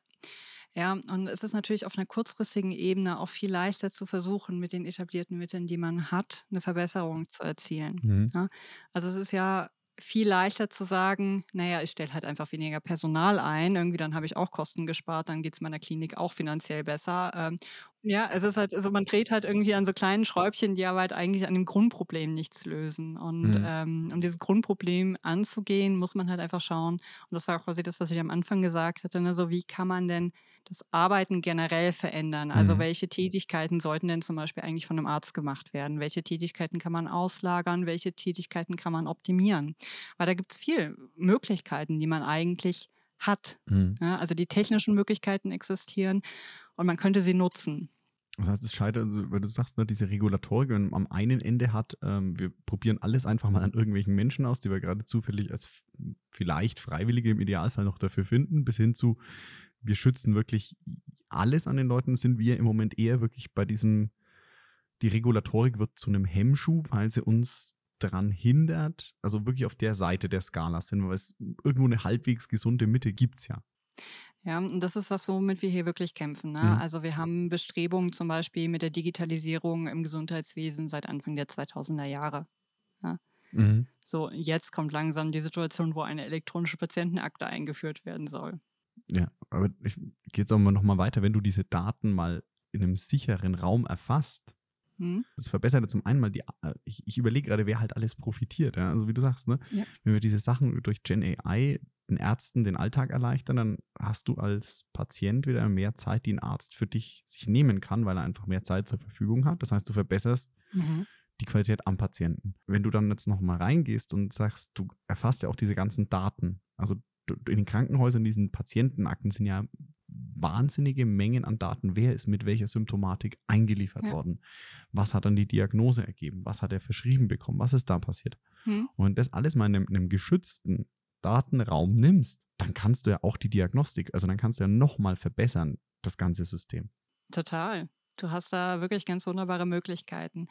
Ja, und es ist natürlich auf einer kurzfristigen Ebene auch viel leichter zu versuchen, mit den etablierten Mitteln, die man hat, eine Verbesserung zu erzielen. Mhm. Ja, also es ist ja viel leichter zu sagen, naja, ich stelle halt einfach weniger Personal ein, irgendwie dann habe ich auch Kosten gespart, dann geht es meiner Klinik auch finanziell besser. Ähm, Ja, es ist halt, also man dreht halt irgendwie an so kleinen Schräubchen, die aber halt eigentlich an dem Grundproblem nichts lösen. Und Mhm. ähm, um dieses Grundproblem anzugehen, muss man halt einfach schauen. Und das war auch quasi das, was ich am Anfang gesagt hatte. Ne? So, wie kann man denn das Arbeiten generell verändern? Also Mhm. welche Tätigkeiten sollten denn zum Beispiel eigentlich von einem Arzt gemacht werden? Welche Tätigkeiten kann man auslagern? Welche Tätigkeiten kann man optimieren? Weil da gibt es viele Möglichkeiten, die man eigentlich hat. Mhm. Ja, also die technischen Möglichkeiten existieren und man könnte sie nutzen. Das heißt, es scheitert, also, weil du sagst, ne, diese Regulatorik wenn man am einen Ende hat, ähm, wir probieren alles einfach mal an irgendwelchen Menschen aus, die wir gerade zufällig als vielleicht Freiwillige im Idealfall noch dafür finden, bis hin zu, wir schützen wirklich alles an den Leuten, sind wir im Moment eher wirklich bei diesem, die Regulatorik wird zu einem Hemmschuh, weil sie uns daran hindert, also wirklich auf der Seite der Skala sind, weil es irgendwo eine halbwegs gesunde Mitte gibt es ja. Ja, und das ist was, womit wir hier wirklich kämpfen. Ne? Mhm. Also wir haben Bestrebungen zum Beispiel mit der Digitalisierung im Gesundheitswesen seit Anfang der 2000er Jahre. Mhm. So, jetzt kommt langsam die Situation, wo eine elektronische Patientenakte eingeführt werden soll. Ja, aber ich gehe jetzt auch mal noch mal weiter, wenn du diese Daten mal in einem sicheren Raum erfasst, Hm? das verbessert ja zum einen mal die, äh, ich, ich überlege gerade, wer halt alles profitiert. Ja? Also wie du sagst, ne? Ja. wenn wir diese Sachen durch Gen AI den Ärzten den Alltag erleichtern, dann hast du als Patient wieder mehr Zeit, die ein Arzt für dich sich nehmen kann, weil er einfach mehr Zeit zur Verfügung hat. Das heißt, du verbesserst Mhm. die Qualität am Patienten. Wenn du dann jetzt noch mal reingehst und sagst, du erfasst ja auch diese ganzen Daten. Also in den Krankenhäusern, in diesen Patientenakten sind ja wahnsinnige Mengen an Daten. Wer ist mit welcher Symptomatik eingeliefert Ja. worden? Was hat dann die Diagnose ergeben? Was hat er verschrieben bekommen? Was ist da passiert? Hm? Und das alles mal in einem, in einem geschützten Datenraum nimmst, dann kannst du ja auch die Diagnostik, also dann kannst du ja nochmal verbessern, das ganze System. Total. Du hast da wirklich ganz wunderbare Möglichkeiten.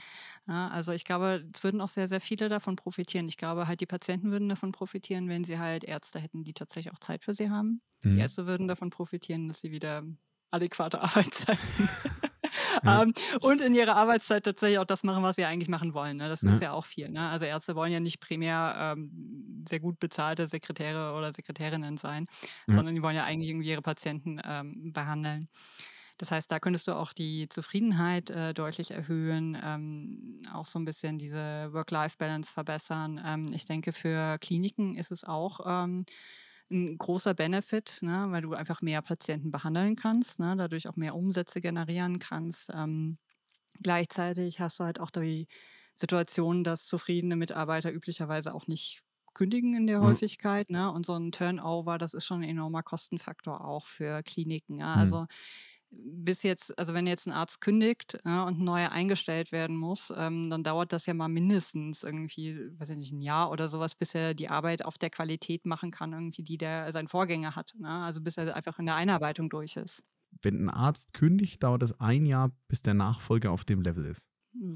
Ja, also ich glaube, es würden auch sehr, sehr viele davon profitieren. Ich glaube halt, die Patienten würden davon profitieren, wenn sie halt Ärzte hätten, die tatsächlich auch Zeit für sie haben. Mhm. Die Ärzte würden davon profitieren, dass sie wieder adäquate Arbeitszeiten Ja. haben und in ihrer Arbeitszeit tatsächlich auch das machen, was sie eigentlich machen wollen. Ne? Das Ja. ist ja auch viel. Ne? Also Ärzte wollen ja nicht primär ähm, sehr gut bezahlte Sekretäre oder Sekretärinnen sein, Ja. sondern die wollen ja eigentlich irgendwie ihre Patienten ähm, behandeln. Das heißt, da könntest du auch die Zufriedenheit äh, deutlich erhöhen, ähm, auch so ein bisschen diese Work-Life-Balance verbessern. Ähm, ich denke, für Kliniken ist es auch ähm, ein großer Benefit, ne, weil du einfach mehr Patienten behandeln kannst, ne, dadurch auch mehr Umsätze generieren kannst. Ähm, gleichzeitig hast du halt auch die Situation, dass zufriedene Mitarbeiter üblicherweise auch nicht kündigen in der Mhm. Häufigkeit. Ne? Und so ein Turnover, das ist schon ein enormer Kostenfaktor auch für Kliniken. Ja? Mhm. Also bis jetzt, also wenn jetzt ein Arzt kündigt ja, und ein neuer eingestellt werden muss, ähm, dann dauert das ja mal mindestens irgendwie, weiß ich nicht, ein Jahr oder sowas, bis er die Arbeit auf der Qualität machen kann, irgendwie, die der sein Vorgänger hat. Ne? Also bis er einfach in der Einarbeitung durch ist. Wenn ein Arzt kündigt, dauert es ein Jahr, bis der Nachfolger auf dem Level ist.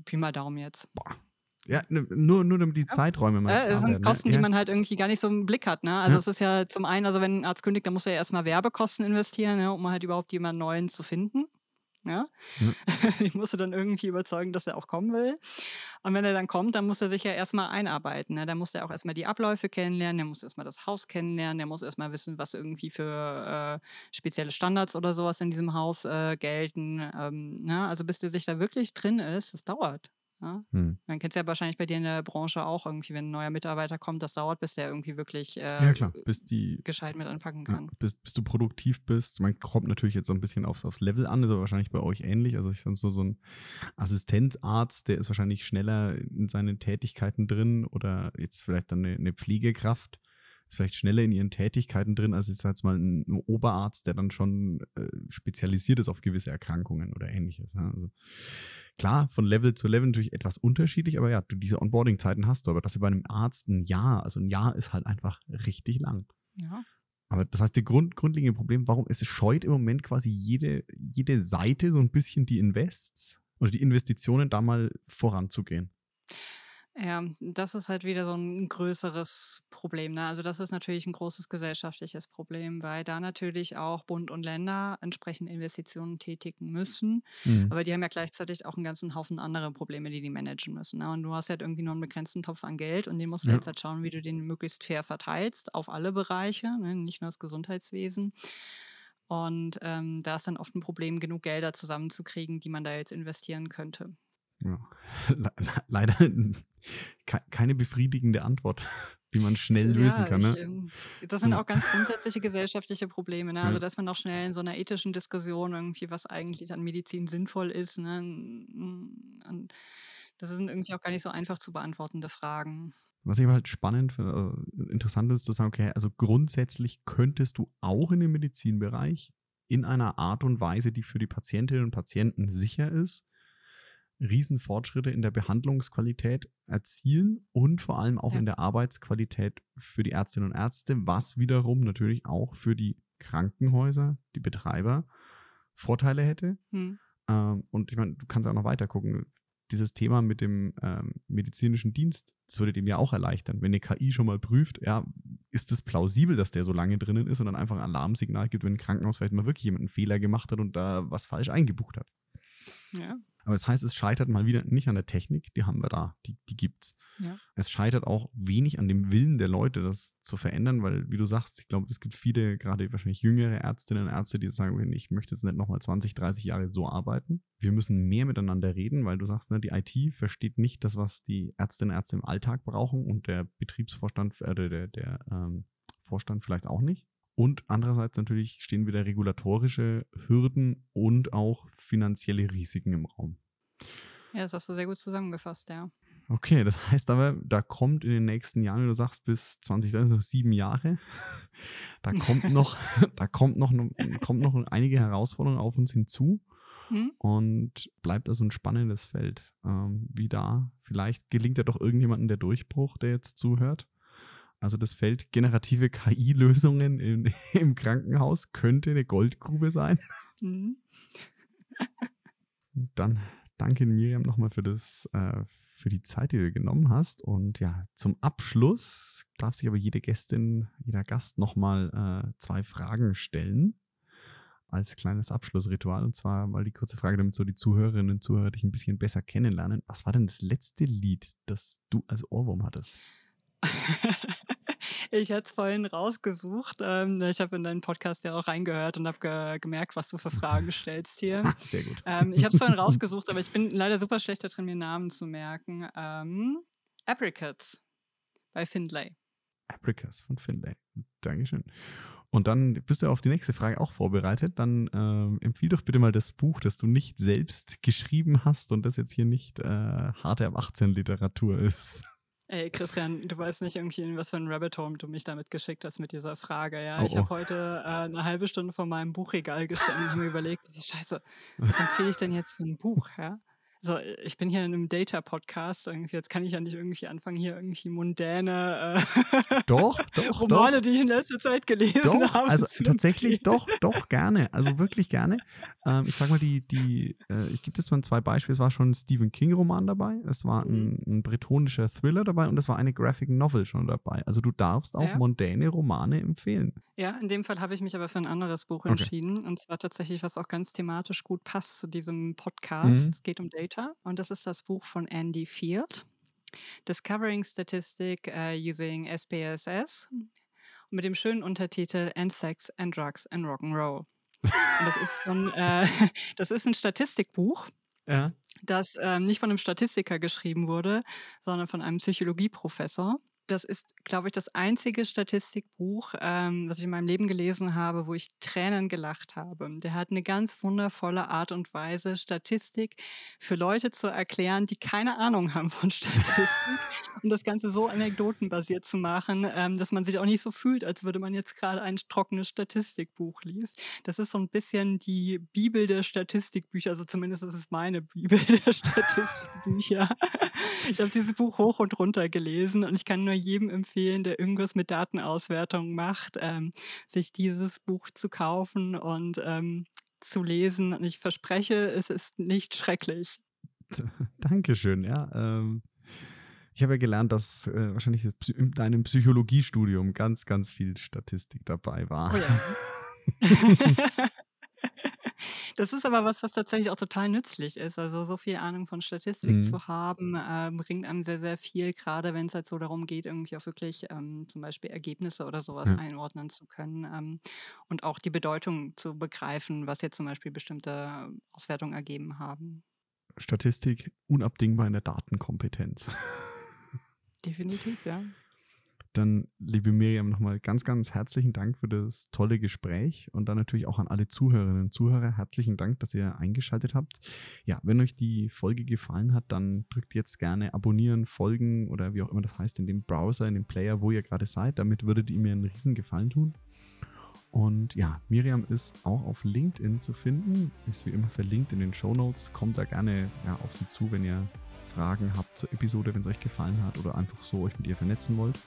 Pi mal Daumen jetzt. Ja, ne, nur, nur damit die Ja. Zeiträume mal klar das sind ne? Kosten, die Ja. man halt irgendwie gar nicht so im Blick hat. Ne? Also Ja. es ist ja zum einen, also wenn ein Arzt kündigt, dann muss er ja erstmal Werbekosten investieren, ne, um halt überhaupt jemanden Neuen zu finden. Ja? Ja. Ich musst du dann irgendwie überzeugen, dass er auch kommen will. Und wenn er dann kommt, dann muss er sich ja erstmal einarbeiten. Ne? Dann muss er auch erstmal die Abläufe kennenlernen, der muss erstmal das Haus kennenlernen, der muss erstmal wissen, was irgendwie für äh, spezielle Standards oder sowas in diesem Haus äh, gelten. Ähm, ne? Also bis der sich da wirklich drin ist, das dauert. Ja? Hm. Man kennt es ja wahrscheinlich bei dir in der Branche auch irgendwie, wenn ein neuer Mitarbeiter kommt, das dauert, bis der irgendwie wirklich äh, ja, klar, bis die gescheit mit anpacken Ja, kann. bis, bis du produktiv bist. Man kommt natürlich jetzt so ein bisschen aufs, aufs Level an, ist aber wahrscheinlich bei euch ähnlich. Also ich sag so, so ein Assistenzarzt, der ist wahrscheinlich schneller in seinen Tätigkeiten drin oder jetzt vielleicht dann eine, eine Pflegekraft ist vielleicht schneller in ihren Tätigkeiten drin, als jetzt jetzt mal ein, Oberarzt, der dann schon äh, spezialisiert ist auf gewisse Erkrankungen oder ähnliches. Ja? Also klar, von Level zu Level natürlich etwas unterschiedlich, aber ja, du diese Onboarding-Zeiten hast du, aber das ist bei einem Arzt ein Jahr, also ein Jahr ist halt einfach richtig lang. Ja. Aber das heißt, der Grund, grundlegende Problem, warum es scheut im Moment quasi jede, jede Seite so ein bisschen die Invests oder die Investitionen da mal voranzugehen. Ja, das ist halt wieder so ein größeres Problem. Ne? Also das ist natürlich ein großes gesellschaftliches Problem, weil da natürlich auch Bund und Länder entsprechend Investitionen tätigen müssen. Mhm. Aber die haben ja gleichzeitig auch einen ganzen Haufen andere Probleme, die die managen müssen. Ne? Und du hast halt irgendwie nur einen begrenzten Topf an Geld und den musst du Ja. jetzt halt schauen, wie du den möglichst fair verteilst auf alle Bereiche, ne? nicht nur das Gesundheitswesen. Und ähm, da ist dann oft ein Problem, genug Gelder zusammenzukriegen, die man da jetzt investieren könnte. Ja. Leider keine befriedigende Antwort, die man schnell ja, lösen kann. Ne? Ich, ähm, das sind auch ganz grundsätzliche gesellschaftliche Probleme. Ne? Also, dass man auch schnell in so einer ethischen Diskussion irgendwie, was eigentlich an Medizin sinnvoll ist, ne? das sind irgendwie auch gar nicht so einfach zu beantwortende Fragen. Was ich aber halt spannend, äh, interessant ist zu sagen, okay, also grundsätzlich könntest du auch in dem Medizinbereich in einer Art und Weise, die für die Patientinnen und Patienten sicher ist, Riesenfortschritte in der Behandlungsqualität erzielen und vor allem auch ja. in der Arbeitsqualität für die Ärztinnen und Ärzte, was wiederum natürlich auch für die Krankenhäuser, die Betreiber Vorteile hätte. Hm. Ähm, und ich meine, du kannst auch noch weiter gucken. Dieses Thema mit dem ähm, medizinischen Dienst, das würde dem ja auch erleichtern. Wenn eine KI schon mal prüft, ja, ist es plausibel, dass der so lange drinnen ist und dann einfach ein Alarmsignal gibt, wenn ein Krankenhaus vielleicht mal wirklich jemand einen Fehler gemacht hat und da was falsch eingebucht hat. Ja. Aber es das heißt, es scheitert mal wieder nicht an der Technik, die haben wir da, die, die gibt's. Ja. Es scheitert auch wenig an dem Willen der Leute, das zu verändern, weil, wie du sagst, ich glaube, es gibt viele, gerade wahrscheinlich jüngere Ärztinnen und Ärzte, die sagen, ich möchte jetzt nicht nochmal 20, 30 Jahre so arbeiten. Wir müssen mehr miteinander reden, weil du sagst, ne, die IT versteht nicht das, was die Ärztinnen und Ärzte im Alltag brauchen und der Betriebsvorstand, äh, der, der ähm, Vorstand vielleicht auch nicht. Und andererseits natürlich stehen wieder regulatorische Hürden und auch finanzielle Risiken im Raum. Ja, das hast du sehr gut zusammengefasst, ja. Okay, das heißt aber, da kommt in den nächsten Jahren, wie du sagst, bis 2030 noch sieben Jahre, da kommt noch, da kommt noch, kommt noch einige Herausforderungen auf uns hinzu. Hm? Und bleibt also ein spannendes Feld. Ähm, wie da, vielleicht gelingt ja doch irgendjemandem der Durchbruch, der jetzt zuhört. Also das Feld generative KI-Lösungen im, im, Krankenhaus könnte eine Goldgrube sein. Mhm. Dann danke Miriam nochmal für das, äh, für die Zeit, die du genommen hast. Und ja, zum Abschluss darf sich aber jede Gästin, jeder Gast nochmal äh, zwei Fragen stellen als kleines Abschlussritual. Und zwar mal die kurze Frage, damit so die Zuhörerinnen und Zuhörer dich ein bisschen besser kennenlernen. Was war denn das letzte Lied, das du als Ohrwurm hattest? Ich hatte es vorhin rausgesucht. Ähm, ich habe in deinen Podcast ja auch reingehört und habe ge gemerkt, was du für Fragen stellst hier. Sehr gut. Ähm, ich habe es vorhin rausgesucht, aber ich bin leider super schlecht darin, mir Namen zu merken. Ähm, Apricots bei Findlay. Apricots von Findlay. Dankeschön. Und dann bist du auf die nächste Frage auch vorbereitet. Dann ähm, empfiehl doch bitte mal das Buch, das du nicht selbst geschrieben hast und das jetzt hier nicht äh, harte ab 18 Literatur ist. Ey, Christian, du weißt nicht irgendwie, in was für ein Rabbit Hole du mich damit geschickt hast mit dieser Frage. Ja, oh, ich habe oh. heute äh, eine halbe Stunde vor meinem Buchregal gestanden und mir überlegt, Scheiße, was empfehle ich denn jetzt für ein Buch? Ja? So, ich bin hier in einem Data-Podcast. Jetzt kann ich ja nicht irgendwie anfangen, hier irgendwie mundäne äh, doch, doch, Romane, doch. die ich in letzter Zeit gelesen doch, habe. Also tatsächlich doch, doch, gerne. Also wirklich gerne. Ähm, ich sag mal, die, die, äh, ich gebe das mal zwei Beispiele. Es war schon ein Stephen King-Roman dabei, es war ein, mhm. ein, bretonischer Thriller dabei und es war eine Graphic Novel schon dabei. Also du darfst auch ja. mondäne Romane empfehlen. Ja, in dem Fall habe ich mich aber für ein anderes Buch okay. entschieden. Und zwar tatsächlich, was auch ganz thematisch gut passt zu diesem Podcast. Mhm. Es geht um Data. Data und das ist das Buch von Andy Field, Discovering Statistic uh, Using SPSS mit dem schönen Untertitel And Sex and Drugs and Rock'n'Roll. Und das ist von, äh, das ist ein Statistikbuch. Ja. Das ähm, nicht von einem Statistiker geschrieben wurde, sondern von einem Psychologieprofessor. Das ist, glaube ich, das einzige Statistikbuch, ähm, was ich in meinem Leben gelesen habe, wo ich Tränen gelacht habe. Der hat eine ganz wundervolle Art und Weise, Statistik für Leute zu erklären, die keine Ahnung haben von Statistik. und das Ganze so anekdotenbasiert zu machen, ähm, dass man sich auch nicht so fühlt, als würde man jetzt gerade ein trockenes Statistikbuch liest. Das ist so ein bisschen die Bibel der Statistikbücher, also zumindest ist es meine Bibel der Statistikbücher. ich habe dieses Buch hoch und runter gelesen und ich kann nur jedem empfehlen, der irgendwas mit Datenauswertung macht, ähm, sich dieses Buch zu kaufen und ähm, zu lesen. Und ich verspreche, es ist nicht schrecklich. Dankeschön, ja. Ähm, ich habe ja gelernt, dass äh, wahrscheinlich in deinem Psychologiestudium ganz, ganz viel Statistik dabei war. Oh ja. Das ist aber was, was tatsächlich auch total nützlich ist. Also so viel Ahnung von Statistik Mhm. zu haben, äh, bringt einem sehr, sehr viel, gerade wenn es halt so darum geht, irgendwie auch wirklich ähm, zum Beispiel Ergebnisse oder sowas Ja. einordnen zu können ähm, und auch die Bedeutung zu begreifen, was jetzt zum Beispiel bestimmte Auswertungen ergeben haben. Statistik unabdingbar in der Datenkompetenz. Definitiv, ja. Dann, liebe Miriam, nochmal ganz, ganz herzlichen Dank für das tolle Gespräch und dann natürlich auch an alle Zuhörerinnen und Zuhörer herzlichen Dank, dass ihr eingeschaltet habt. Ja, wenn euch die Folge gefallen hat, dann drückt jetzt gerne abonnieren, folgen oder wie auch immer das heißt in dem Browser, in dem Player, wo ihr gerade seid. Damit würdet ihr mir einen riesen Gefallen tun. Und ja, Miriam ist auch auf LinkedIn zu finden, ist wie immer verlinkt in den Show Notes. Kommt da gerne ja, auf sie zu, wenn ihr Fragen habt zur Episode, wenn es euch gefallen hat oder einfach so euch mit ihr vernetzen wollt.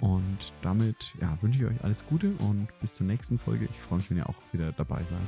Und damit ja, wünsche ich euch alles Gute und bis zur nächsten Folge. Ich freue mich, wenn ihr auch wieder dabei seid.